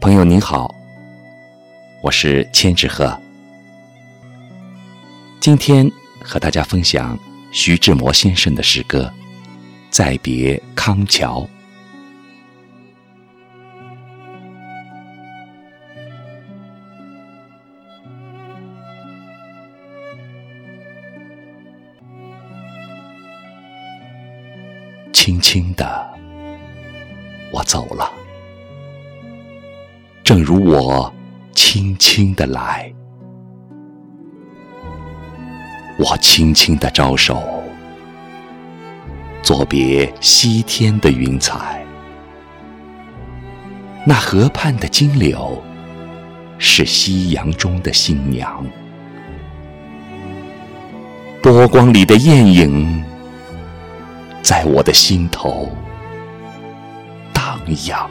朋友您好，我是千纸鹤。今天和大家分享徐志摩先生的诗歌《再别康桥》。轻轻的，我走了，正如我轻轻的来。我轻轻的招手，作别西天的云彩。那河畔的金柳，是夕阳中的新娘。波光里的艳影。在我的心头荡漾，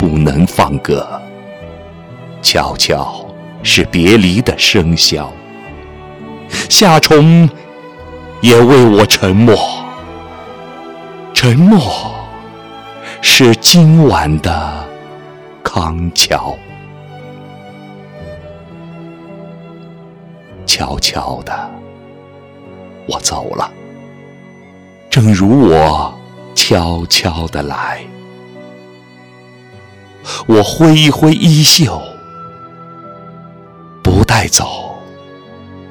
不能放歌。悄悄是别离的笙箫，夏虫也为我沉默。沉默是今晚的康桥。悄悄的，我走了，正如我悄悄的来。我挥一挥衣袖不带走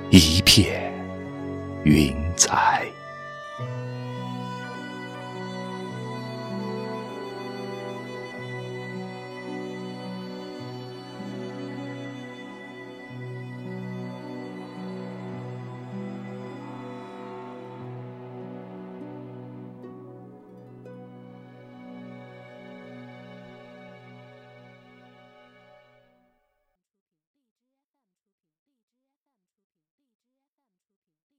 一片云彩。